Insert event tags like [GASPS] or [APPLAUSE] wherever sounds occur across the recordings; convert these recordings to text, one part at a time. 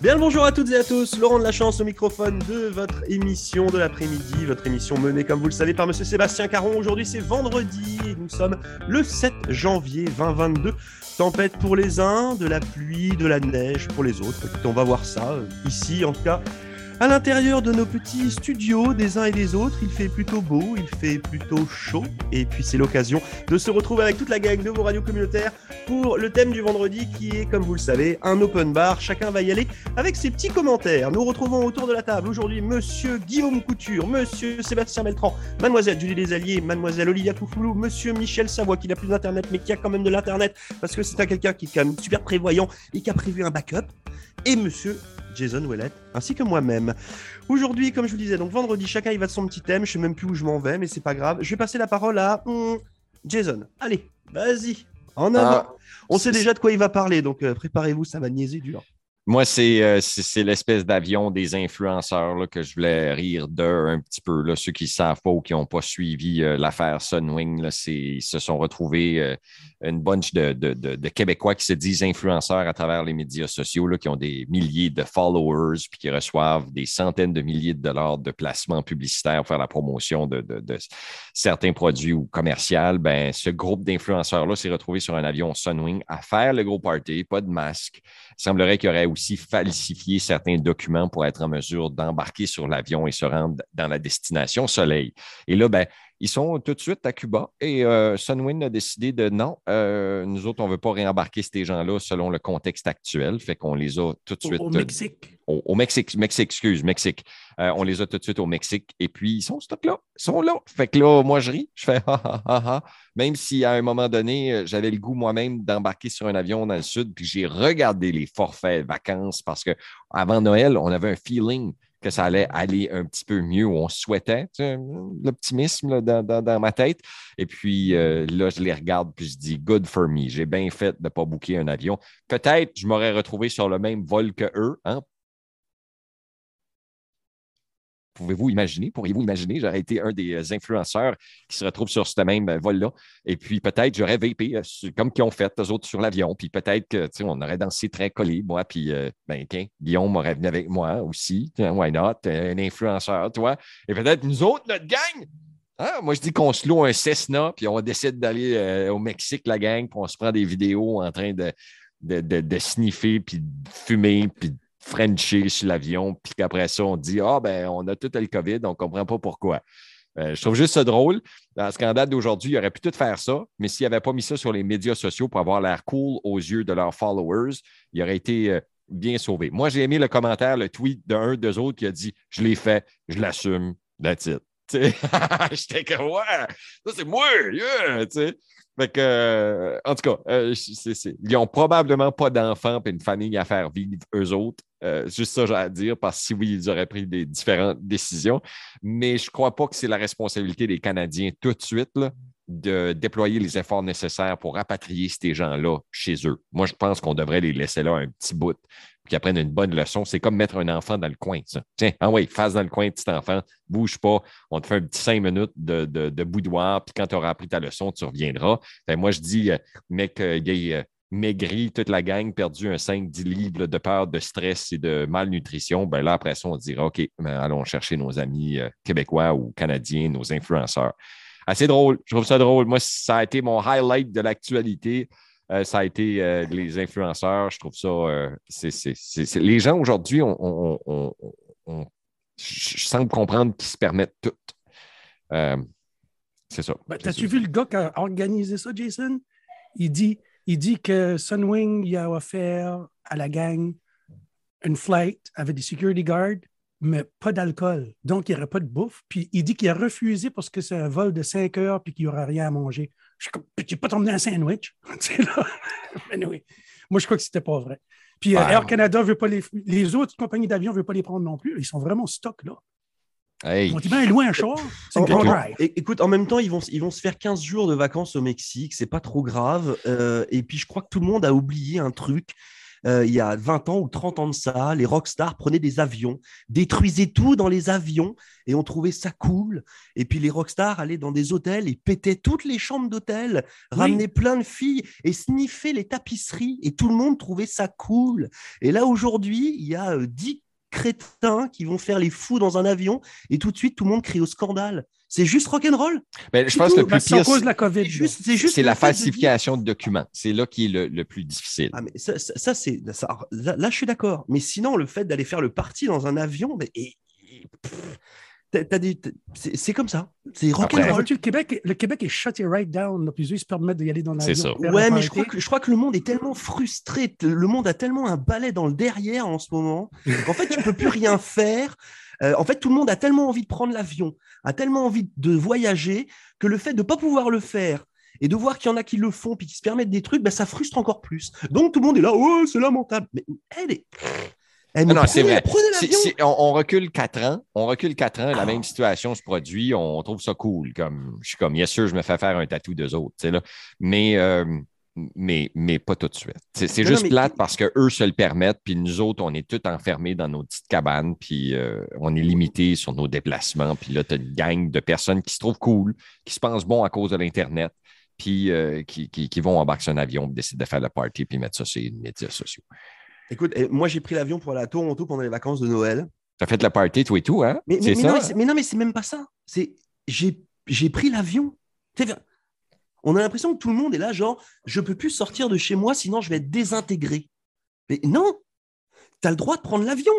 Bien le bonjour à toutes et à tous, Laurent de la Chance au microphone de votre émission de l'après-midi, votre émission menée comme vous le savez par Monsieur Sébastien Caron. Aujourd'hui c'est vendredi et nous sommes le 7 janvier 2022. Tempête pour les uns, de la pluie, de la neige pour les autres. on va voir ça euh, ici en tout cas à l'intérieur de nos petits studios des uns et des autres, il fait plutôt beau, il fait plutôt chaud, et puis c'est l'occasion de se retrouver avec toute la gang de vos radios communautaires pour le thème du vendredi qui est, comme vous le savez, un open bar. Chacun va y aller avec ses petits commentaires. Nous retrouvons autour de la table aujourd'hui Monsieur Guillaume Couture, Monsieur Sébastien Beltran, Mademoiselle Julie Desalliés, Mademoiselle Olivia Koufoulou, Monsieur Michel Savoie qui n'a plus d'internet mais qui a quand même de l'internet parce que c'est quelqu'un qui est quand même super prévoyant et qui a prévu un backup, et Monsieur Jason Ouellet, ainsi que moi-même. Aujourd'hui, comme je vous disais, donc vendredi, chacun il va de son petit thème. Je sais même plus où je m'en vais, mais c'est pas grave. Je vais passer la parole à hmm, Jason. Allez, vas-y, en avant. Ah, On sait déjà de quoi il va parler, donc euh, préparez-vous, ça va niaiser dur. Moi, euh, c'est l'espèce d'avion des influenceurs là, que je voulais rire d'eux un petit peu. Là. Ceux qui ne savent pas ou qui n'ont pas suivi euh, l'affaire Sunwing, là, ils se sont retrouvés euh, une bunch de, de, de, Québécois qui se disent influenceurs à travers les médias sociaux, là, qui ont des milliers de followers puis qui reçoivent des centaines de milliers de dollars de placements publicitaires pour faire la promotion de, certains produits ou commerciaux. Ben, ce groupe d'influenceurs-là s'est retrouvé sur un avion Sunwing à faire le gros party, pas de masque. Il semblerait qu'il y aurait aussi falsifié certains documents pour être en mesure d'embarquer sur l'avion et se rendre dans la destination Soleil. Et là, ben, ils sont tout de suite à Cuba et euh, Sunwin a décidé de non, euh, nous autres, on ne veut pas réembarquer ces gens-là selon le contexte actuel. Fait qu'on les a tout de suite. Au, Mexique. Au, Mexique, Mexique, excuse, Mexique. Euh, on les a tout de suite au Mexique et puis ils sont stock là. Ils sont là. Fait que là, moi, je ris. Je fais [LAUGHS] ha ha ha ha. Même si à un moment donné, j'avais le goût moi-même d'embarquer sur un avion dans le sud, puis j'ai regardé les forfaits vacances parce qu'avant Noël, on avait un feeling que ça allait aller un petit peu mieux, on souhaitait, l'optimisme dans, ma tête. Et puis euh, là, je les regarde, puis je dis, good for me, j'ai bien fait de ne pas booker un avion. Peut-être je m'aurais retrouvé sur le même vol que eux, hein, Pouvez-vous imaginer, pourriez-vous imaginer, j'aurais été un des euh, influenceurs qui se retrouvent sur ce même euh, vol-là. Et puis peut-être j'aurais VP euh, comme qu'ils ont fait, eux autres, sur l'avion. Puis peut-être qu'on aurait dansé très collé, moi. Puis, ben, tiens, Guillaume m'aurait venu avec moi aussi. Why not? Un influenceur, toi. Et peut-être nous autres, notre gang, hein, moi, je dis qu'on se loue un Cessna, puis on décide d'aller au Mexique, la gang, puis on se prend des vidéos en train de, de, de sniffer, puis de fumer, puis Frencher sur l'avion, puis qu'après ça, on dit Ah, ben, on a tout le COVID, on ne comprend pas pourquoi. Euh, je trouve juste ça drôle. Dans le scandale d'aujourd'hui, il aurait pu tout faire ça, mais s'il n'avait pas mis ça sur les médias sociaux pour avoir l'air cool aux yeux de leurs followers, il aurait été euh, bien sauvé. Moi, j'ai aimé le commentaire, le tweet d'un, deux autres qui a dit Je l'ai fait, je l'assume, that's it. [LAUGHS] J'étais comme Ouais, ça c'est moi, yeah! Fait que, euh, en tout cas, euh, ils n'ont probablement pas d'enfants et une famille à faire vivre eux autres. Euh, juste ça, j'ai à dire, parce que si oui, ils auraient pris des différentes décisions. Mais je ne crois pas que c'est la responsabilité des Canadiens tout de suite de déployer les efforts nécessaires pour rapatrier ces gens-là chez eux. Moi, je pense qu'on devrait les laisser là un petit bout qui apprennent une bonne leçon. C'est comme mettre un enfant dans le coin, ça. Tiens, ah oui, face dans le coin, petit enfant, bouge pas, on te fait un petit cinq minutes de, de, boudoir, puis quand tu auras appris ta leçon, tu reviendras. moi, je dis, euh, mec, euh, il euh, maigri, toute la gang, perdu un 5-10 livres de peur, de stress et de malnutrition, ben là, après ça, on dira, OK, ben, allons chercher nos amis québécois ou canadiens, nos influenceurs. Assez drôle, je trouve ça drôle. Moi, ça a été mon highlight de l'actualité. Euh, ça a été euh, les influenceurs. Je trouve ça. Euh, les gens aujourd'hui, on, je semble comprendre qu'ils se permettent tout. c'est ça. Ben, T'as-tu vu le gars qui a organisé ça, Jason? Il dit, il dit que Sunwing il a offert à la gang une flight avec des security guards, mais pas d'alcool. Donc, il n'y aurait pas de bouffe. Puis il dit qu'il a refusé parce que c'est un vol de 5 heures et qu'il n'y aura rien à manger. Je suis comme, tu pas t'emmener un sandwich? [LAUGHS] [LAUGHS] Moi, je crois que c'était pas vrai. Puis euh, Air Canada veut pas les. Les autres compagnies d'avion ne veulent pas les prendre non plus. Ils sont vraiment stock là. Hey. On dit bien loin un char. C'est Écoute, en même temps, ils vont, ils vont se faire 15 jours de vacances au Mexique. C'est pas trop grave. Euh, et puis, je crois que tout le monde a oublié un truc. Euh, il y a 20 ans ou 30 ans de ça, les rockstars prenaient des avions, détruisaient tout dans les avions et on trouvait ça cool. Et puis les rockstars allaient dans des hôtels et pétaient toutes les chambres d'hôtel, ramenaient plein de filles et sniffaient les tapisseries et tout le monde trouvait ça cool. Et là aujourd'hui, il y a euh, 10 crétins qui vont faire les fous dans un avion et tout de suite tout le monde crie au scandale. C'est juste rock'n'roll. Mais je C'est pense que le plus c'est en pire, cause de la C'est COVID. juste, c'est c'est juste c'est le la de falsification de documents. C'est là qui est le, le plus difficile. Ah, mais ça, ça- ça, c'est ça- là, là, je suis d'accord. Mais sinon, le fait d'aller faire le parti dans un avion, mais, et- et- pff, t'as- t'as des- c'est c'est comme ça. C'est rock'n'roll. Le Québec, le Québec est shut right down. eux, ils se permettent d'y aller dans l'avion. C'est ça. Ouais, mais je crois, que, je crois que le monde est tellement frustré, le monde a tellement un balai dans le derrière en ce moment, [LAUGHS] qu'en fait, tu peux plus rien faire. Euh, en fait, tout le monde a tellement envie de prendre l'avion, a tellement envie de voyager, que le fait de ne pas pouvoir le faire et de voir qu'il y en a qui le font puis qui se permettent des trucs, ben, ça frustre encore plus. Donc tout le monde est là, oh, c'est lamentable. Mais elle est. Eh, Non, c'est vrai. On, on recule quatre ans, on recule quatre ans, la Ah. même situation se produit, on trouve ça cool. Comme, je suis comme, yes sûr, je me fais faire un tatou d'eux autres, tu sais, là. Mais, euh, mais, mais pas tout de suite. C'est juste mais- plate parce qu'eux se le permettent, puis nous autres, on est tous enfermés dans nos petites cabanes, puis euh, on est limité sur nos déplacements. Puis là, tu as une gang de personnes qui se trouvent cool, qui se pensent bon à cause de l'Internet, puis euh, qui, qui, qui vont embarquer sur un avion, décident de faire le party, puis mettre ça sur les médias sociaux. Écoute, eh, moi j'ai pris l'avion pour aller à Toronto pendant les vacances de Noël. Tu as fait le party, toi et tout, hein? Mais, mais, C'est mais ça? non, mais non, mais c'est même pas ça. C'est j'ai j'ai pris l'avion. On a l'impression que tout le monde est là, genre, je peux plus sortir de chez moi, sinon je vais être désintégré. Mais non, tu as le droit de prendre l'avion.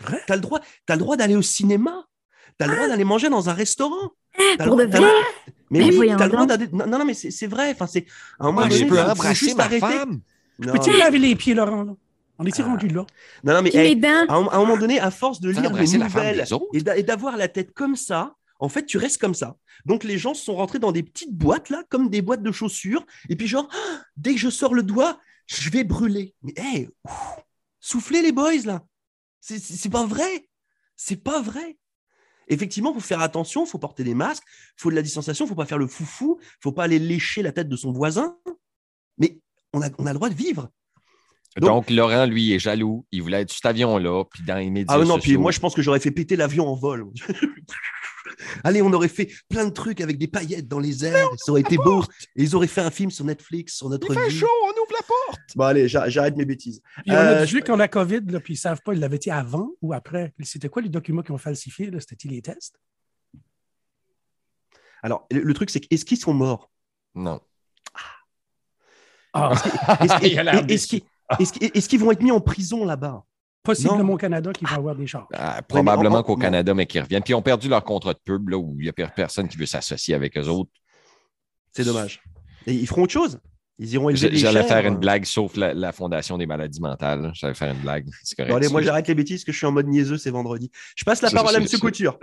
Vrai? Tu as le droit, t'as le droit d'aller au cinéma. Tu as le droit d'aller manger dans un restaurant. T'as le Pour droit- t'as vrai? Mais Mais oui, voyons tu as le droit d'aller. Non, non, mais c'est c'est vrai. Enfin, c'est à un moment Ah, donné, je peux embrasser juste ma arrêter. femme. Peux-tu mais- laver les pieds, Laurent? On est-tu Ah. rendu là? non, non, mais hey, à un, à un moment donné, à force de T'as lire les nouvelles et d'a- et d'avoir la tête comme ça, en fait, tu restes comme ça. Donc, les gens sont rentrés dans des petites boîtes, là, comme des boîtes de chaussures. Et puis, genre, Ah, dès que je sors le doigt, je vais brûler. Mais, hey, ouf, soufflez les boys, là. C'est- pas vrai. C'est pas vrai. Effectivement, il faut faire attention, il faut porter des masques, il faut de la distanciation, il faut pas faire le foufou, il faut pas aller lécher la tête de son voisin. Mais on a, on a le droit de vivre. Donc, Laurent, lui, est jaloux. Il voulait être sur cet avion-là, puis dans les médias Ah non, puis moi je pense que j'aurais fait péter l'avion en vol. [LAUGHS] Allez, on aurait fait plein de trucs avec des paillettes dans les airs, ça aurait été beau. Et ils auraient fait un film sur Netflix, sur notre Il fait vie. chaud, on ouvre la porte. Bon, allez, j'a- j'arrête mes bêtises. Puis on a Euh, qui ont la COVID, là, puis ils ne savent pas, ils l'avaient dit avant ou après? C'était quoi les documents qu'ils ont falsifiés? là? C'était-ils les tests? Alors, le, le truc, c'est que est-ce qu'ils sont morts? Non. Ah, Est-ce [LAUGHS] Il a l'air est-ce qu'ils [LAUGHS] est-ce qu'ils- vont être mis en prison là-bas? Possiblement Non. au Canada qui va avoir des charges. Ah, probablement mais en- qu'au Canada, mais qu'ils reviennent. Puis ils ont perdu leur contrat de pub, là, où il n'y a per- personne qui veut s'associer avec eux autres. C'est dommage. Et ils feront autre chose. Ils iront J'allais faire une blague, sauf la, la Fondation des maladies mentales. J'allais faire une blague. C'est correct. Bon, allez, moi j'arrête les bêtises que je suis en mode niaiseux, c'est vendredi. Je passe la parole à c'est- Couture.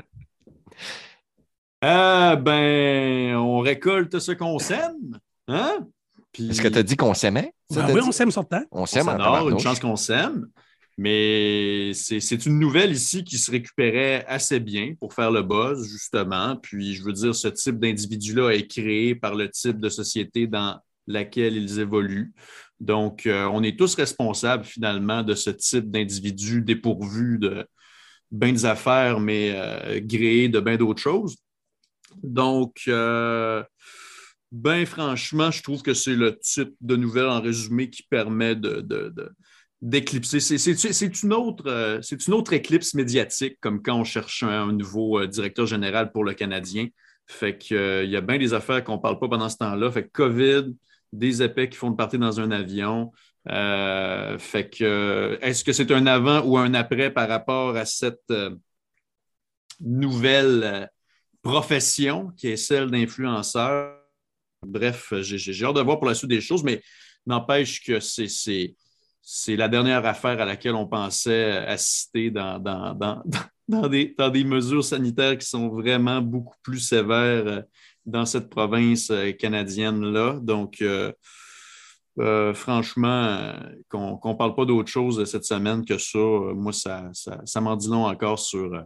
Ah, ben, on récolte ce qu'on sème. Hein? Puis- Est-ce que tu as dit qu'on s'aimait? T'as oui, dit? on s'aime sur le temps. On On s'aime en une chance qu'on s'aime. Mais c'est c'est une nouvelle ici qui se récupérait assez bien pour faire le buzz, justement. Puis, je veux dire, ce type d'individu-là est créé par le type de société dans laquelle ils évoluent. Donc, euh, on est tous responsables, finalement, de ce type d'individu dépourvu de bien des affaires, mais euh, gréé de bien d'autres choses. Donc, euh, ben franchement, je trouve que c'est le type de nouvelle en résumé qui permet de, d'éclipser. C'est, une autre, euh, une autre éclipse médiatique, comme quand on cherche un, nouveau euh, directeur général pour le Canadien. Fait que, euh, y a bien des affaires qu'on ne parle pas pendant ce temps-là. Fait que COVID, des épais qui font de partir dans un avion. Fait que, est-ce que c'est un avant ou un après par rapport à cette nouvelle profession qui est celle d'influenceur? Bref, j'ai j'ai hâte de voir pour la suite des choses, mais n'empêche que c'est- la dernière affaire à laquelle on pensait assister dans, dans, [LAUGHS] dans, des, mesures sanitaires qui sont vraiment beaucoup plus sévères euh, dans cette province euh, canadienne-là. Donc, euh, euh, franchement, euh, qu'on ne parle pas d'autre chose cette semaine que ça, euh, moi, ça, ça, m'en dit long encore euh,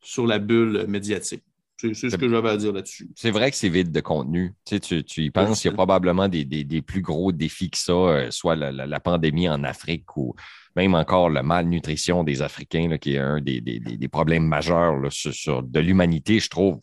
sur la bulle médiatique. C'est ce que j'avais à dire là-dessus. C'est vrai que c'est vide de contenu. Tu, sais, tu, tu y penses, il y a probablement des, des- des plus gros défis que ça, euh, soit la, la- la pandémie en Afrique ou même encore la malnutrition des Africains, là, qui est un des, des- des- des problèmes majeurs là, sur, sur- de l'humanité, je trouve.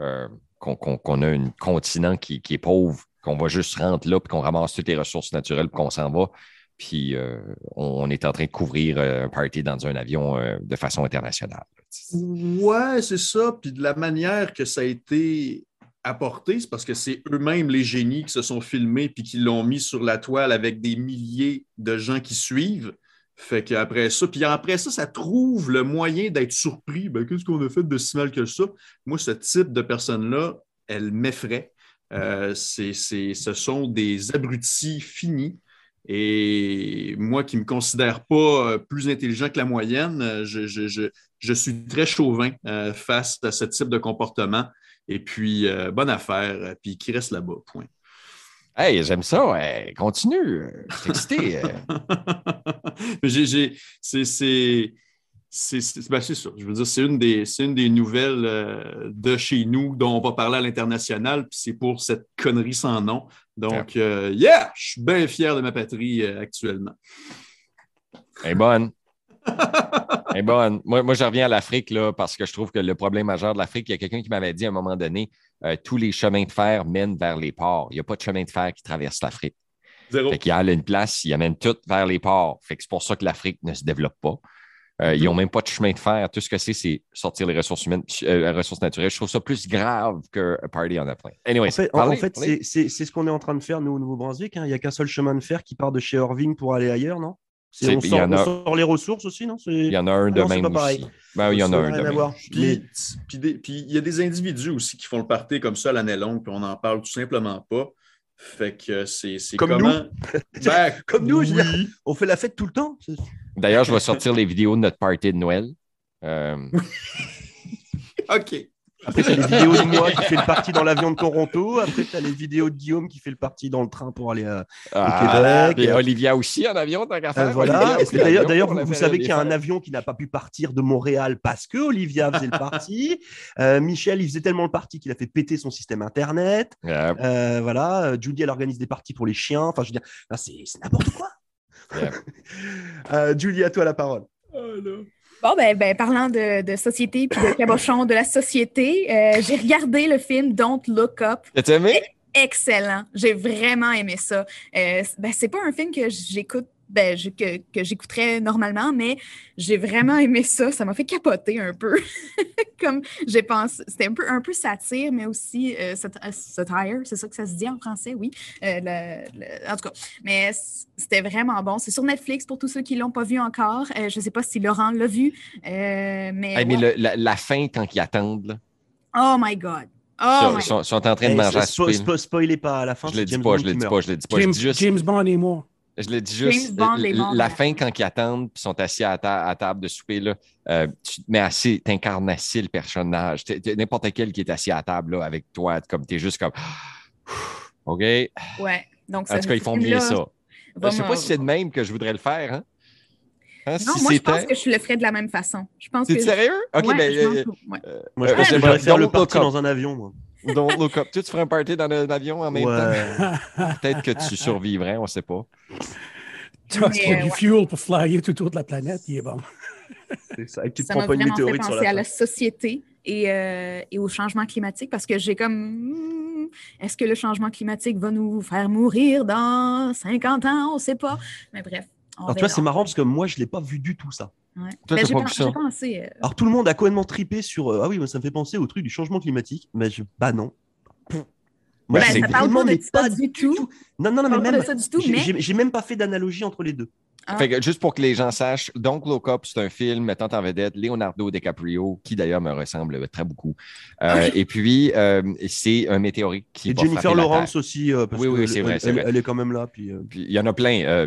euh, qu'on a un continent qui, qui est pauvre, qu'on va juste rentrer là, puis qu'on ramasse toutes les ressources naturelles, puis qu'on s'en va. Puis euh, on, est en train de couvrir euh, un party dans un avion euh, de façon internationale. Ouais, c'est ça. Puis de la manière que ça a été apporté, c'est parce que c'est eux-mêmes les génies qui se sont filmés puis qui l'ont mis sur la toile avec des milliers de gens qui suivent. Fait qu'après ça, puis après ça, ça trouve le moyen d'être surpris. Ben, qu'est-ce qu'on a fait de si mal que ça? Moi, ce type de. Euh, c'est- c'est- ce sont des abrutis finis. Et moi qui ne me considère pas euh, plus intelligent que la moyenne, euh, je, je- je- je suis très chauvin euh, face à ce type de comportement. Et puis, euh, bonne affaire, puis qui reste là-bas, point. Hey, j'aime ça. continue. Je suis excité. [LAUGHS] j'ai- c'est c'est- ben. Je veux dire, c'est une des, une des nouvelles euh, de chez nous dont on va parler à l'international, puis c'est pour cette connerie sans nom. Donc, euh, yeah, je suis bien fier de ma patrie euh, actuellement. Elle est bonne. Elle est bonne. Moi, moi, je reviens à l'Afrique là, parce que je trouve que le problème majeur de l'Afrique, il y a quelqu'un qui m'avait dit à un moment donné euh, tous les chemins de fer mènent vers les ports. Il n'y a pas de chemin de fer qui traverse l'Afrique. Zéro. Fait qu'il y a une place, ils amènent tout vers les ports. Fait que c'est pour ça que l'Afrique ne se développe pas. Euh, Ils n'ont même pas de chemin de fer. Tout ce que c'est, c'est sortir les ressources humaines, euh, les ressources naturelles. Je trouve ça plus grave qu'un party en a plein. Anyway, En fait, parlez, en fait, c'est- c'est c'est ce qu'on est en train de faire, nous, au Nouveau-Brunswick. hein. Il n'y a qu'un seul chemin de fer qui part de chez Irving pour aller ailleurs, non? C'est- C'est- on, il y sort, en a- on sort les ressources aussi, non? C'est- il y en a un de non, c'est même aussi. Ben, il y en a un de même. Puis, Mais- puis il y a des individus aussi qui font le party comme ça l'année longue, puis on n'en parle tout simplement pas. Fait que c'est c'est Comme comment. Ben, [LAUGHS] Comme nous, veux oui. On fait la fête tout le temps. D'ailleurs, je vais sortir les vidéos de notre party de Noël. Euh, [LAUGHS] OK. Après, tu as les vidéos de moi qui fait le parti dans l'avion de Toronto. Après, tu as les vidéos de Guillaume qui fait le parti dans le train pour aller à. ah, Québec. et Olivia aussi en avion, tant qu'à Euh, faire. voilà. D'ailleurs, vous, savez qu'il y a un avion qui n'a pas pu partir de Montréal parce que Olivia faisait le parti. Euh, Michel, il faisait tellement le parti qu'il a fait péter son système Internet. Euh, voilà. Euh, Julie, elle organise des parties pour les chiens. Enfin, je veux dire, c'est n'importe quoi. Yeah. [LAUGHS] Euh, Julie, à toi la parole. Bon, ben, ben, parlant de, de société puis de cabochon de la société, euh, j'ai regardé le film Don't Look Up. T'as aimé? Excellent. J'ai vraiment aimé ça. Euh, ben, c'est pas un film que j'écoute. Ben, je- que, que j'écouterais normalement, mais j'ai vraiment aimé ça. Ça m'a fait capoter un peu. [LAUGHS] Comme j'ai pensé, c'était un peu, un peu satire, mais aussi euh, euh, satire, c'est ça que ça se dit en français, oui. Euh, le- le- en tout cas, mais c'était vraiment bon. C'est sur Netflix pour tous ceux qui l'ont pas vu encore. Euh, je sais pas si Laurent l'a vu, euh, mais, Hey, mais ouais. le- la, la fin, quand ils attendent, là, oh my god, oh ils sont, sont en train de manger à souper. spo- spoilez pas à la fin. Je c'est le dis pas, je le qui dis pas, je le dis pas. James Bond et moi. Je le dis juste Bond la là. fin, quand ils attendent puis sont assis à, ta- à table de souper, là, euh, tu te mets assez, t'incarnes assez le personnage. N'importe quel qui est assis à table là, avec toi, comme t'es juste comme [GASPS] OK? Ouais. Donc, En tout cas, ils font bien ça. Je sais Vraiment. pas si c'est de même que je voudrais le faire, hein? Hein, Non, si moi, je pense que je le ferais de la même façon. Je pense T'es sérieux? OK, Ouais, ben, euh, ouais. Moi, je pense que j'aimerais faire le parti dans un avion. Moi. Don't look up. Tu tu ferais un party dans un avion en même temps? Peut-être que tu survivrais, on ne sait pas. Parce qu'il y a Mais, du ouais. fuel pour flyer tout autour de la planète, il est bon. C'est ça. Et tu te Ça m'a vraiment fait penser la à la société et, euh, et au changement climatique parce que j'ai comme. hmm, Est-ce que le changement climatique va nous faire mourir dans 50 ans? On ne sait pas. Mais bref. Alors, tu vois, c'est marrant parce que moi, je l'ai pas vu du tout ça. Ouais. Toi, Ben, j'ai pas pensé. euh, Alors, tout le monde a complètement tripé sur. euh, ah oui, ça me fait penser au truc du changement climatique. Mais je... bah non. Moi, Ben, ça parle vraiment, pas de mais ça pas du tout. Non, non, non, mais même. tout, j'ai même pas fait d'analogie entre les deux. Ah. Fait que juste pour que les gens sachent, donc Look Up, c'est un film mettant en vedette Leonardo DiCaprio, qui d'ailleurs me ressemble très beaucoup. Euh, Et puis, euh, c'est un météorite qui Et va Jennifer frapper la Lawrence Terre. aussi. euh, parce Oui, oui, que vrai, Elle, c'est vrai. elle est quand même là. Puis, euh, Puis il y en a plein. euh,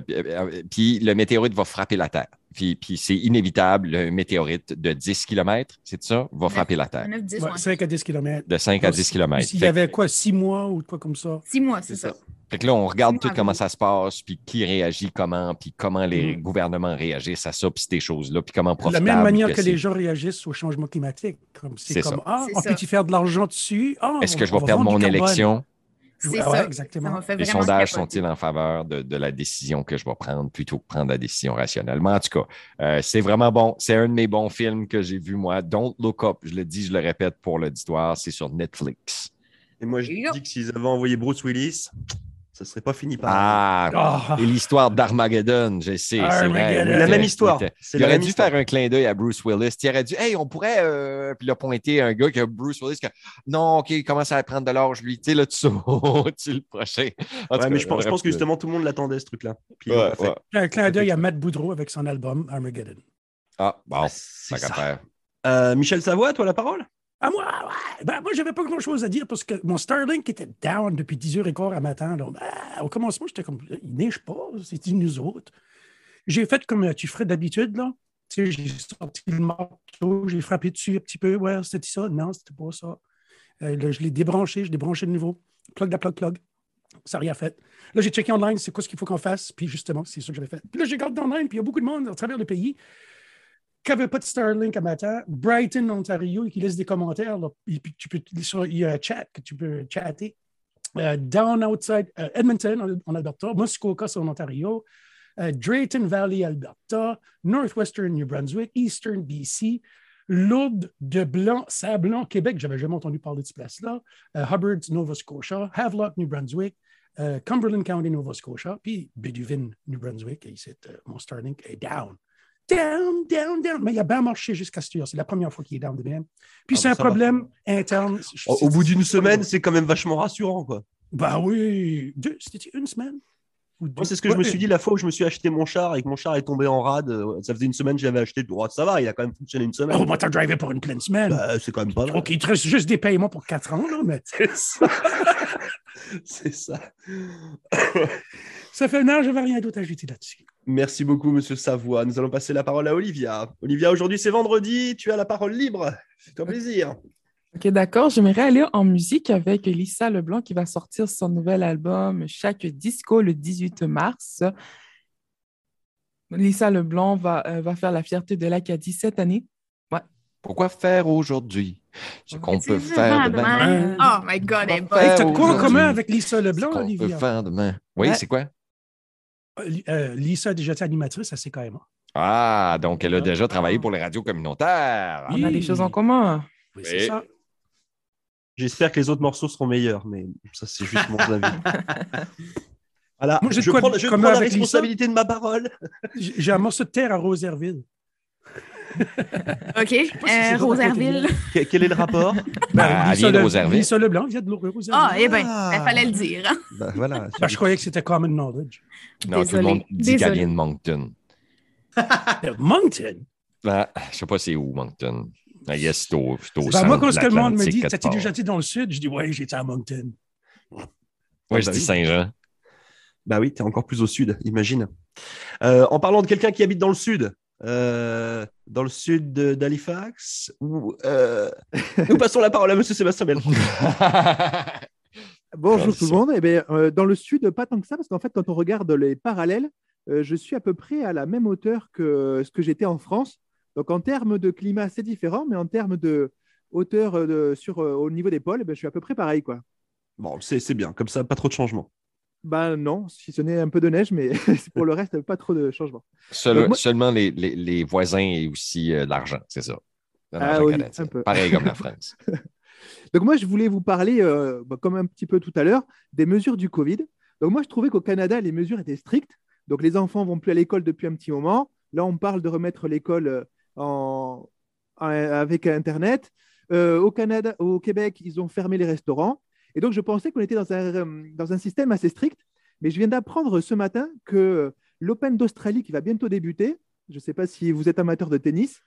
puis, le météorite va frapper la Terre. Puis, puis c'est inévitable, le météorite de 10 km, c'est ça, va frapper la Terre. 9, 10, Ouais, 5 à 10 km. De 5 à 10 km. Il y avait quoi, 6 mois ou quoi comme ça? 6 mois, c'est C'est ça. ça. Fait que là, on regarde tout comment ça se passe, puis qui réagit comment, puis comment les Mhm. gouvernements réagissent à ça, puis ces choses-là, puis comment De la même manière que, les gens réagissent au changement climatique. Comme c'est comme, ah, on ça. peut-y faire de l'argent dessus? Ah, Est-ce que je vais va perdre mon élection? C'est Ouais, ça. exactement. Les sondages sont-ils en faveur de, de la décision que je vais prendre plutôt que prendre la décision rationnellement? En tout cas, euh, c'est vraiment bon. C'est un de mes bons films que j'ai vu, moi. Don't Look Up, je le dis, je le répète pour l'auditoire, c'est sur Netflix. Et moi, je dis que s'ils avaient envoyé Bruce Willis, ça serait pas fini par. Ah! Ah, Et l'histoire d'Armageddon, je sais, vrai. La même histoire. il aurait dû histoire. faire un clin d'œil à Bruce Willis. Il aurait dû, hey, on pourrait. euh, Puis il a pointé un gars qui a Bruce Willis. Qui a, non, OK, il commence à prendre de l'âge, lui? Tu sais, là, tu [LAUGHS] tu le prochain. En Ouais, cas, mais je pense, je pense que bref, justement, tout le monde l'attendait, ce truc-là. Puis, ouais, on l'a fait. ouais. un clin d'œil à Matt Boudreau avec son album Armageddon. Ah, bon, C'est ça. Euh, Michel Savoie, toi, la parole? Ah, moi, ouais. Ben, moi, j'avais pas grand-chose à dire parce que mon Starlink était down depuis 10h15 à matin. Ben, au commencement, j'étais comme, il neige pas, c'est nous autres. J'ai fait comme euh, tu ferais d'habitude, là. Tu sais, j'ai sorti le marteau, j'ai frappé dessus un petit peu. Ouais, c'était ça. Non, c'était pas ça. Euh, là, je l'ai débranché, je l'ai branché de nouveau. Plug, la plug, plug. Ça n'a rien fait. Là, j'ai checké online, c'est quoi ce qu'il faut qu'on fasse. Puis justement, c'est ça que j'avais fait. Puis là, j'ai regardé online, puis il y a beaucoup de monde à travers le pays qui n'avait pas de Starlink à matin. Brighton, Ontario, et qui laisse des commentaires. Là, il y a un chat que tu peux chatter. Euh, down outside euh, Edmonton, en, Alberta, Muskoka, en Ontario, euh, Drayton Valley, Alberta, Northwestern New Brunswick, Eastern BC, Lourdes de Blanc, Sablon, Québec, j'avais jamais entendu parler de cette place-là, Hubbard, Nova Scotia, Havelock, New Brunswick, Cumberland County, Nova Scotia, puis Beduvin, New Brunswick, et c'est mon Starlink est down. Down, down, down. Mais il a bien marché jusqu'à cette heure. C'est la première fois qu'il est down de même. Puis Ah, c'est un va. problème interne. Au, au bout d'une semaine, c'est quand même vachement rassurant, quoi. Bah oui. Deux- C'était une semaine? Moi, c'est ce que je me suis dit la fois où je me suis acheté mon char et que mon char est tombé en rade. euh, Ça faisait une semaine que je l'avais acheté. Oh, ça va, il a quand même fonctionné une semaine. Oh, moi, t'as drivé pour une pleine semaine. Bah, c'est quand même pas vrai. OK, il te reste juste des paiements pour quatre ans, là, mais C'est ça. [LAUGHS] c'est ça. ça fait un an, je n'avais rien d'autre à ajouter là-dessus. Merci beaucoup, monsieur Savoie. Nous allons passer la parole à Olivia. Olivia, aujourd'hui, c'est vendredi. Tu as la parole libre. Fais-toi plaisir. Ok, d'accord. J'aimerais aller en musique avec Lisa Leblanc qui va sortir son nouvel album Chaque Disco le 18 mars. Lisa Leblanc va, euh, va faire la fierté de l'Acadie cette année. Pourquoi faire aujourd'hui? Ce qu'on peut faire demain? demain? Oh my God, elle est bonne. T'as quoi en commun avec Lisa ce Leblanc, qu'on peut Olivia? faire demain? Oui, Ouais. c'est quoi? Euh, euh, Lisa a déjà été animatrice à CKMA. Ah, donc elle a déjà travaillé pour les radios communautaires. On a des choses en commun. Oui, Oui. c'est ça. J'espère que les autres morceaux seront meilleurs, mais ça, c'est juste mon [LAUGHS] avis. Voilà, Moi, je prends, je prends la Lisa? responsabilité de ma parole. J'ai j'ai un morceau de terre à Roserville. OK. Euh, Roserville. Que- Quel est le rapport? [LAUGHS] Ah, elle vient de Le- Roserville. Lisa Leblanc vient de Roserville. Ah, eh bien, Ah. il fallait le dire. hein. Bah, Voilà. Ben, je croyais que c'était common knowledge. Non, tout le monde dit qu'elle vient de Moncton. [LAUGHS] Euh, Moncton? Ah, je sais pas c'est où, Moncton. I guess c'est au, c'est au Ben, centre moi, quand ce que le monde me dit, t'as-tu déjà été dans le sud? Je dis, ouais, j'étais à Moncton. Ouais, Ah, je bah dis oui. Saint-Jean. Bah oui, t'es encore plus au sud, imagine. Euh, en parlant de quelqu'un qui habite dans le sud, euh, dans le sud d'Halifax, euh, nous passons la parole à Monsieur Sébastien Bell. [LAUGHS] Bonjour tout le monde. Eh bien, euh, dans le sud, pas tant que ça, parce qu'en fait, quand on regarde les parallèles, euh, je suis à peu près à la même hauteur que ce que j'étais en France. Donc, en termes de climat, c'est différent, mais en termes de hauteur de- sur, au niveau des pôles, eh je suis à peu près pareil. Quoi. Bon, c'est c'est bien, comme ça, pas trop de changements. Ben non, si ce n'est un peu de neige, mais [LAUGHS] pour le reste, pas trop de changement. Seul- Euh, moi- Seulement les, les- les voisins et aussi euh, l'argent, c'est ça. Ah oui, un peu. Pareil comme la France. [LAUGHS] Donc moi, je voulais vous parler, euh, bah, comme un petit peu tout à l'heure, des mesures du Covid. Donc moi, je trouvais qu'au Canada, les mesures étaient strictes. Donc les enfants vont plus à l'école depuis un petit moment. Là, on parle de remettre l'école en, en- avec Internet. Euh, au Canada, au Québec, ils ont fermé les restaurants. Et donc, je pensais qu'on était dans un, euh, dans un système assez strict. Mais je viens d'apprendre ce matin que l'Open d'Australie, qui va bientôt débuter, je ne sais pas si vous êtes amateur de tennis,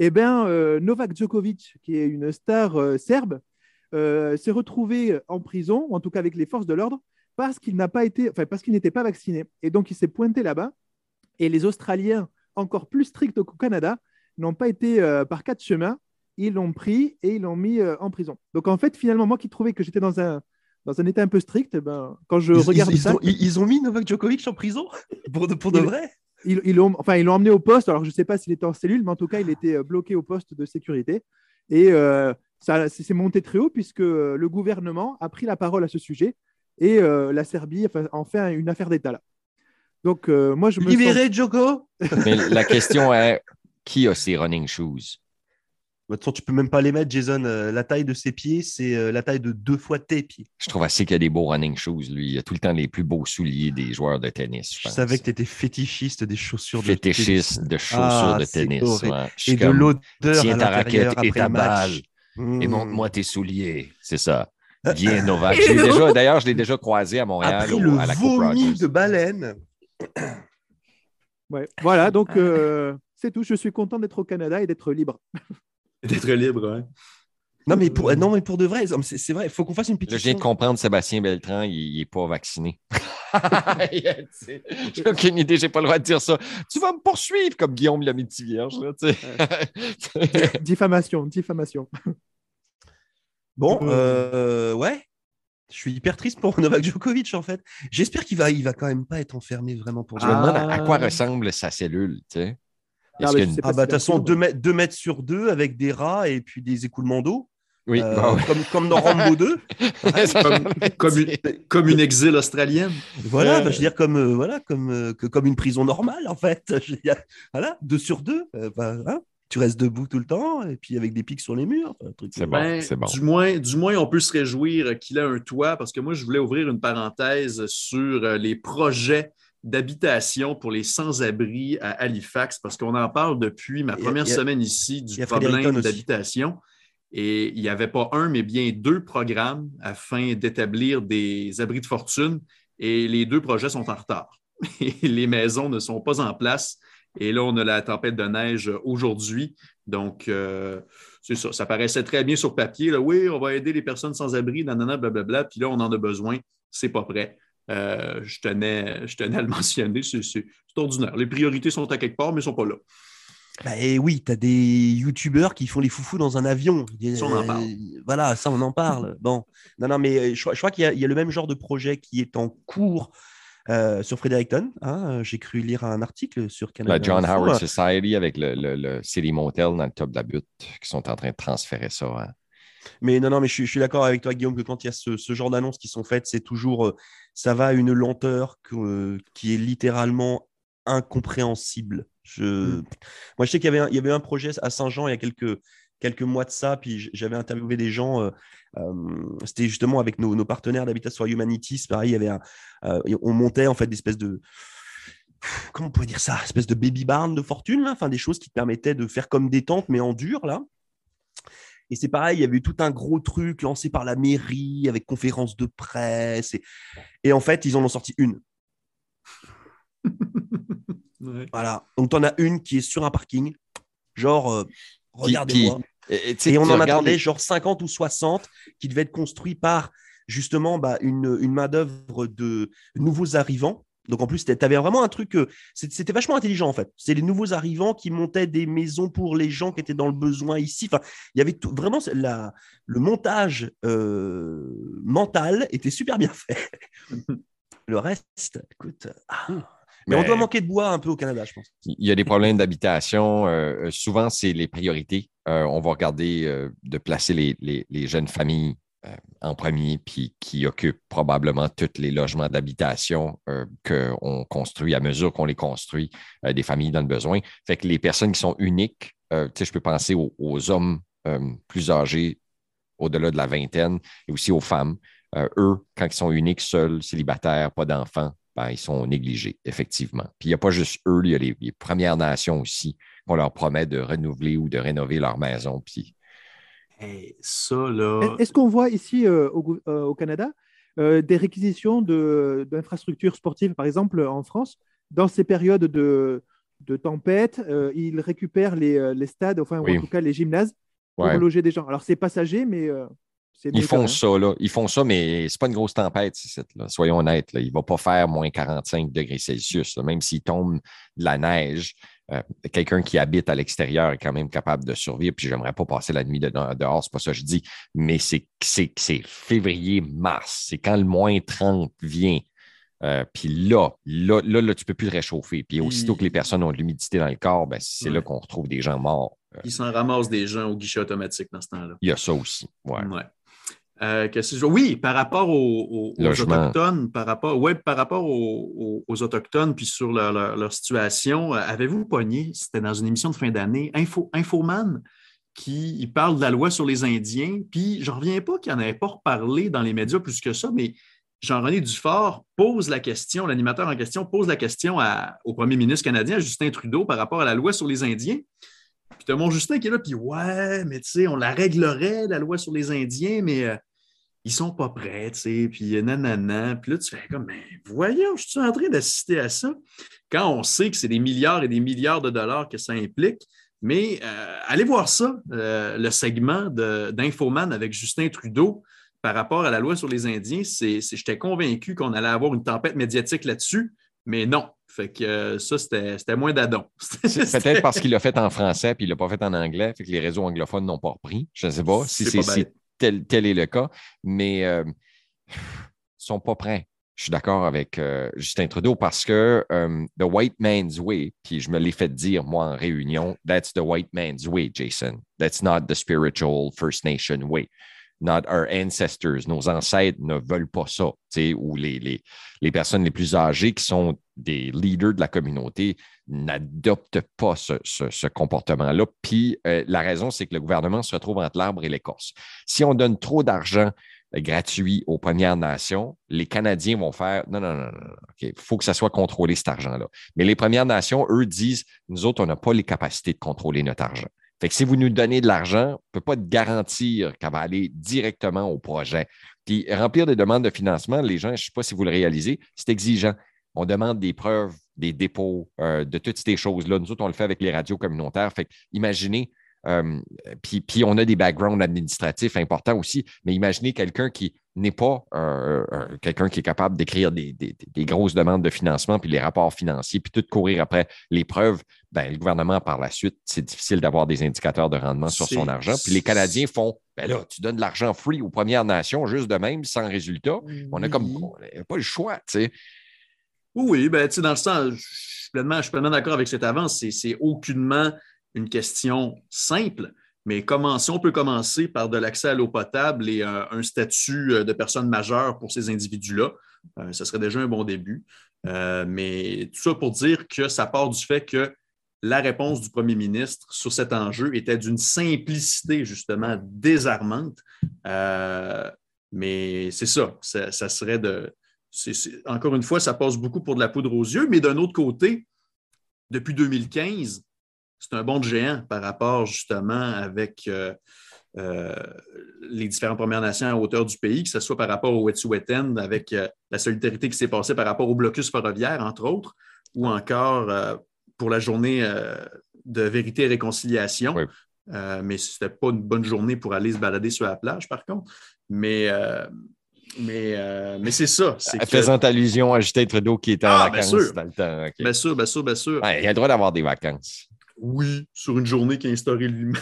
eh bien, euh, Novak Djokovic, qui est une star euh, serbe, s'est retrouvé en prison, en tout cas avec les forces de l'ordre, parce qu'il parce n'était pas vacciné. Et donc il s'est pointé là-bas. Et les Australiens, encore plus stricts qu'au Canada, n'ont pas été par quatre chemins. Ils l'ont pris et ils l'ont mis euh, en prison. Donc en fait, finalement, moi qui trouvais que j'étais dans un, dans un état un peu strict, eh ben, quand je Ils, regarde ils- ils ça, ont, ils- ils ont mis Novak Djokovic en prison [LAUGHS] pour de, pour de vrai? ils, ils l'ont enfin, ils l'ont emmené au poste. Alors, je ne sais pas s'il était en cellule, mais en tout cas, il était euh, bloqué au poste de sécurité. Et euh, ça c'est c'est monté très haut puisque le gouvernement a pris la parole à ce sujet et euh, la Serbie enfin, en fait une affaire d'État là. Donc, euh, moi, je me sens... Libéré Djoko? [LAUGHS] Mais la question est qui a ses running shoes? De toute façon, tu peux même pas les mettre, Jason. Euh, la taille de ses pieds, c'est euh, la taille de deux fois tes pieds. Je trouve assez qu'il a des beaux running shoes, lui. Il a tout le temps les plus beaux souliers des joueurs de tennis. Je pense. savais que tu étais fétichiste des chaussures de Fétichiste de chaussures Ah, de tennis. ouais. Et de l'odeur Tiens à ta raquette et ta balle Mmh. et montre-moi tes souliers. C'est ça. Viens, [LAUGHS] Novak. Je l'ai déjà- D'ailleurs, je l'ai déjà croisé à Montréal Après au- le à la vomi de baleine. Ouais. Voilà, donc euh, c'est tout. Je suis content d'être au Canada et d'être libre. [LAUGHS] D'être libre, ouais. Non mais, pour, non, mais pour de vrai, c'est c'est vrai, il faut qu'on fasse une Là, je viens de comprendre, Sébastien Beltran, il n'est pas vacciné. [LAUGHS] J'ai aucune idée, j'ai pas le droit de dire ça. Tu vas me poursuivre comme Guillaume la Vierge. [LAUGHS] diffamation, diffamation. Bon, euh, ouais. Je suis hyper triste pour Novak Djokovic en fait. J'espère qu'il va, il va quand même pas être enfermé vraiment pour Je me demande à, à quoi Ah. ressemble sa cellule. Tu sais. Ah, je une- Ah bah de toute façon, c'est un 2 mètres, deux mètres sur 2 avec des rats et puis des écoulements d'eau. Oui, Euh, bah ouais. comme, comme dans Rambo 2. [LAUGHS] Comme, [LAUGHS] comme une, comme une exil australienne. Voilà, Euh. bah, je veux dire comme euh, voilà, comme euh, que, comme une prison normale en fait. [LAUGHS] Je veux dire, voilà, 2 sur 2. tu restes debout tout le temps et puis avec des pics sur les murs. un truc- C'est bon. Ben, c'est bon. Du, moins, du moins, on peut se réjouir qu'il a un toit parce que moi, je voulais ouvrir une parenthèse sur euh, les projets d'habitation pour les sans-abri à Halifax parce qu'on en parle depuis ma première a- semaine ici du problème d'habitation. Et il n'y avait pas un, mais bien deux programmes afin d'établir des abris de fortune. Et les deux projets sont en retard. [LAUGHS] Et les maisons ne sont pas en place. Et là, on a la tempête de neige aujourd'hui. Donc, euh, c'est ça. Ça paraissait très bien sur papier. Là. Oui, on va aider les personnes sans abri, nanana, blablabla. Puis là, on en a besoin. C'est pas prêt. Euh, je, tenais, je tenais à le [LAUGHS] mentionner. C'est ordinaire. Les priorités sont à quelque part, mais ne sont pas là. Bah, et oui, tu as des youtubeurs qui font les foufous dans un avion. Ça, on en Euh, parle. Voilà, ça, on en parle. [LAUGHS] Bon, non, non, mais euh, je, crois- je crois qu'il y, a- il y a le même genre de projet qui est en cours euh, sur Fredericton. hein. J'ai cru lire un article sur Canada. La John Info. Howard Society avec le, le, le City Motel dans le top de la butte qui sont en train de transférer ça. hein. Mais non, non, mais je, suis- je suis d'accord avec toi, Guillaume, que quand il y a ce, ce genre d'annonces qui sont faites, c'est toujours, euh, ça va à une lenteur que- euh, qui est littéralement incompréhensible. Je, Mm. Moi, je sais qu'il y avait un, il y avait un projet à Saint-Jean il y a quelques, quelques mois de ça, puis j'avais interviewé des gens. euh, euh, C'était justement avec nos, nos partenaires d'Habitat for Humanities. Pareil, il y avait un, euh, on montait en fait des espèces de comment on pourrait dire ça, espèce de baby barn de fortune, là, enfin des choses qui te permettaient de faire comme des tentes mais en dur là. Et c'est pareil, il y avait eu tout un gros truc lancé par la mairie avec conférence de presse. Et, et en fait, ils en ont sorti une. [LAUGHS] Ouais. Voilà. Donc, tu en as une qui est sur un parking. Genre, euh, regardez-moi. Et, on en regardes attendait genre 50 ou 60 qui devaient être construits par justement bah, une, une main-d'œuvre de nouveaux arrivants. Donc en plus, tu avais vraiment un truc, euh, c'était vachement intelligent en fait. C'est les nouveaux arrivants qui montaient des maisons pour les gens qui étaient dans le besoin ici. Enfin, il y avait tout- vraiment la, le montage euh, mental était super bien fait. [LAUGHS] le reste, écoute, ah. mais on doit manquer de bois un peu au Canada, je pense. Il y a des problèmes d'habitation. euh, souvent, c'est les priorités. Euh, on va regarder de placer les, les- les jeunes familles en premier, puis qui occupent probablement tous les logements d'habitation euh, qu'on construit à mesure qu'on les construit, euh, des familles dans le besoin. Fait que les personnes qui sont uniques, euh, je peux penser aux, hommes euh, plus âgés, au-delà de la vingtaine, et aussi aux femmes. Euh, eux, quand ils sont uniques, seuls, célibataires, pas d'enfants, ben, ils sont négligés, effectivement. Puis il n'y a pas juste eux, il y a les, les Premières Nations aussi, qu'on leur promet de renouveler ou de rénover leur maison. Puis Hey, ça, là. Est-ce qu'on voit ici euh, au, euh, au Canada euh, des réquisitions de- d'infrastructures sportives, par exemple en France, dans ces périodes de, de tempête, euh, ils récupèrent les, les stades, enfin, Oui. ou en tout cas les gymnases, pour Ouais. loger des gens. Alors, c'est passager, mais euh, c'est ils font ça, là. Ils font ça, mais c'est pas une grosse tempête, là. Soyons honnêtes. Là. Il ne va pas faire moins 45 degrés Celsius. là. Même s'il tombe de la neige, euh, quelqu'un qui habite à l'extérieur est quand même capable de survivre. Puis j'aimerais pas passer la nuit dehors, c'est pas ça que je dis. Mais c'est c'est février-mars. C'est quand le moins 30 vient. Euh, puis là, là, là, là, tu peux plus te réchauffer. Puis aussitôt que les personnes ont de l'humidité dans le corps, ben, c'est Ouais. là qu'on retrouve des gens morts. Euh, Il s'en ramasse des gens au guichet automatique dans ce temps-là. Il y a ça aussi. Ouais. Ouais. Euh, que Oui, par rapport aux, aux- aux Logement. Autochtones, par rapport, ouais, par rapport aux, Autochtones, puis sur leur, leur- leur situation, euh, avez-vous pogné, c'était dans une émission de fin d'année, Info, Infoman, qui il parle de la loi sur les Indiens, puis je ne reviens pas qu'il n'en avait pas reparlé dans les médias plus que ça, mais Jean-René Dufort pose la question, l'animateur en question pose la question à- au premier ministre canadien, Justin Trudeau, par rapport à la loi sur les Indiens. Puis tu as mon Justin qui est là, puis ouais, mais tu sais, on la réglerait, la loi sur les Indiens, mais euh, ils sont pas prêts, tu sais, puis nanana. Puis là, tu fais comme, mais voyons, je suis en train d'assister à ça. Quand on sait que c'est des milliards et des milliards de dollars que ça implique, mais euh, allez voir ça, euh, le segment d'Infoman avec Justin Trudeau par rapport à la loi sur les Indiens. J'étais convaincu qu'on allait avoir une tempête médiatique là-dessus, mais non. Fait que euh, ça, c'était, moins d'adon. [LAUGHS] Peut-être parce qu'il l'a fait en français puis il l'a pas fait en anglais, fait que les réseaux anglophones n'ont pas repris. Je ne sais pas si C'est si. Tel, est le cas, mais euh, sont pas prêts. Je suis d'accord avec euh, Justin Trudeau parce que euh, the white man's way, puis je me l'ai fait dire moi en réunion, that's the white man's way, Jason. That's not the spiritual First Nation way. Not our ancestors. Nos ancêtres ne veulent pas ça. Ou les, les, les personnes les plus âgées qui sont des leaders de la communauté n'adoptent pas ce, ce- comportement-là. Puis euh, la raison, c'est que le gouvernement se retrouve entre l'arbre et l'écorce. Si on donne trop d'argent euh, gratuit aux Premières Nations, les Canadiens vont faire non, non, non, non, non, il faut que ça soit contrôlé, cet argent-là. Mais les Premières Nations, eux, disent nous autres, on n'a pas les capacités de contrôler notre argent. Fait que si vous nous donnez de l'argent, on ne peut pas te garantir qu'elle va aller directement au projet. Puis remplir des demandes de financement, les gens, je ne sais pas si vous le réalisez, c'est exigeant. On demande des preuves, des dépôts, euh, de toutes ces choses-là. Nous autres, on le fait avec les radios communautaires. Fait que imaginez, euh, puis, puis on a des backgrounds administratifs importants aussi, mais imaginez quelqu'un qui n'est pas euh, quelqu'un qui est capable d'écrire des, des- des grosses demandes de financement, puis les rapports financiers, puis tout courir après les preuves. Ben, le gouvernement, par la suite, c'est difficile d'avoir des indicateurs de rendement sur son argent. Puis les Canadiens font, ben là, tu donnes de l'argent free aux Premières Nations juste de même, sans résultat. On a comme on n'a pas le choix, tu sais. Oui, ben, tu sais, dans le sens, je suis pleinement, pleinement d'accord avec cette avance. C'est, c'est aucunement une question simple, mais comment, si on peut commencer par de l'accès à l'eau potable et un, un statut euh, de personne majeure pour ces individus-là, euh, ce serait déjà un bon début. Euh, mais tout ça pour dire que ça part du fait que la réponse du premier ministre sur cet enjeu était d'une simplicité justement désarmante. Euh, mais c'est ça, ça, serait de, encore une fois, ça passe beaucoup pour de la poudre aux yeux, mais d'un autre côté, depuis 2015, c'est un bond de géant par rapport justement avec euh, euh, les différentes Premières Nations à hauteur du pays, que ce soit par rapport au Wet'suwet'en, avec euh, la solidarité qui s'est passée par rapport au blocus ferroviaire, entre autres, ou encore pour la journée de vérité et réconciliation. Oui. Mais ce n'était pas une bonne journée pour aller se balader sur la plage, par contre. Mais, mais, euh, mais c'est ça. c'est que- Faisant allusion à Justin Trudeau qui était en Ah, bien vacances sûr. dans le temps. ok. Bien sûr, bien sûr, bien sûr. Ouais, il a le droit d'avoir des vacances. Oui, sur une journée qu'il a instauré lui-même.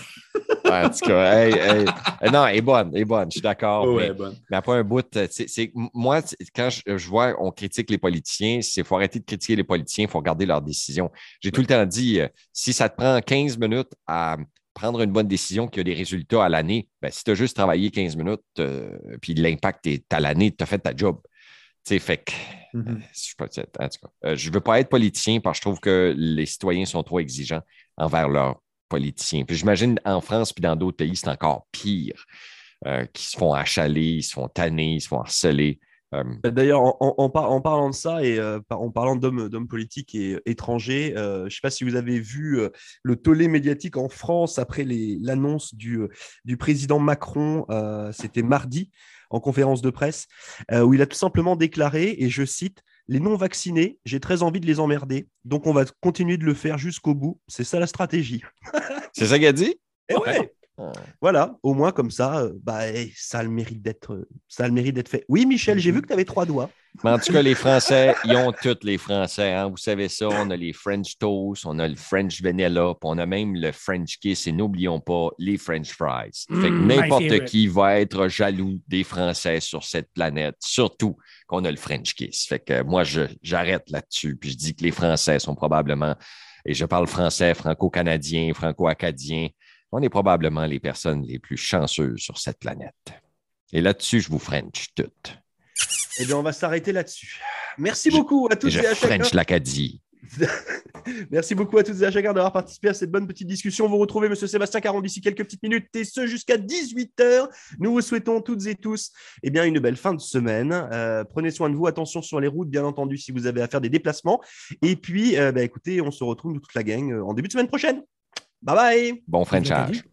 Ouais, en tout cas, hey, hey. Euh, non, elle est bonne, elle est bonne, je suis d'accord. Ouais, mais, bonne. mais après un bout, euh, c'est, moi, quand je, je vois on critique les politiciens, c'est faut arrêter de critiquer les politiciens, il faut regarder leurs décisions. J'ai tout le temps dit, euh, si ça te prend 15 minutes à prendre une bonne décision qui a des résultats à l'année, ben, si tu as juste travaillé 15 minutes, euh, puis l'impact est à l'année, tu as fait ta job. Sais, fait que je sais pas, en tout cas, euh, je veux pas être politicien parce que je trouve que les citoyens sont trop exigeants envers leurs politiciens. Puis j'imagine en France puis dans d'autres pays, c'est encore pire. euh, qui se font achaler, ils se font tanner, ils se font harceler. Euh, D'ailleurs, en, en- en par- en parlant de ça et euh, en parlant d'hommes politiques et étrangers, euh, je ne sais pas si vous avez vu euh, le tollé médiatique en France après l'annonce du, euh, du président Macron, euh, c'était mardi, en conférence de presse, euh, où il a tout simplement déclaré, et je cite, Les non-vaccinés, j'ai très envie de les emmerder, donc on va continuer de le faire jusqu'au bout. C'est ça la stratégie. c'est ça qu'il a dit? Eh ouais, Voilà, au moins comme ça, euh, bah, eh, ça a le mérite d'être, euh, ça a le mérite d'être fait. Oui, Michel, j'ai vu que tu avais trois doigts. Mais en tout cas, les Français, ils ont tous les Français. hein. Vous savez ça, on a les French toast, on a le French vanilla, puis on a même le French kiss et n'oublions pas les French fries. Fait que Mm, n'importe qui va être jaloux des Français sur cette planète, surtout qu'on a le French kiss. Fait que moi, je- j'arrête là-dessus, puis je dis que les Français sont probablement, et je parle français, franco-canadien, franco-acadien, on est probablement les personnes les plus chanceuses sur cette planète. Et là-dessus, je vous French toutes. Eh bien, on va s'arrêter là-dessus. Merci beaucoup à toutes je et à chacun. French l'Acadie. [LAUGHS] Merci beaucoup à toutes et à chacun d'avoir participé à cette bonne petite discussion. Vous retrouvez Monsieur Sébastien Caron d'ici quelques petites minutes et ce jusqu'à 18h. Nous vous souhaitons toutes et tous eh bien, une belle fin de semaine. Euh, prenez soin de vous, attention sur les routes, bien entendu, si vous avez à faire des déplacements. Et puis, euh, bah, écoutez, on se retrouve, nous, toute la gang, euh, en début de semaine prochaine. Bye bye Bon Frenchage.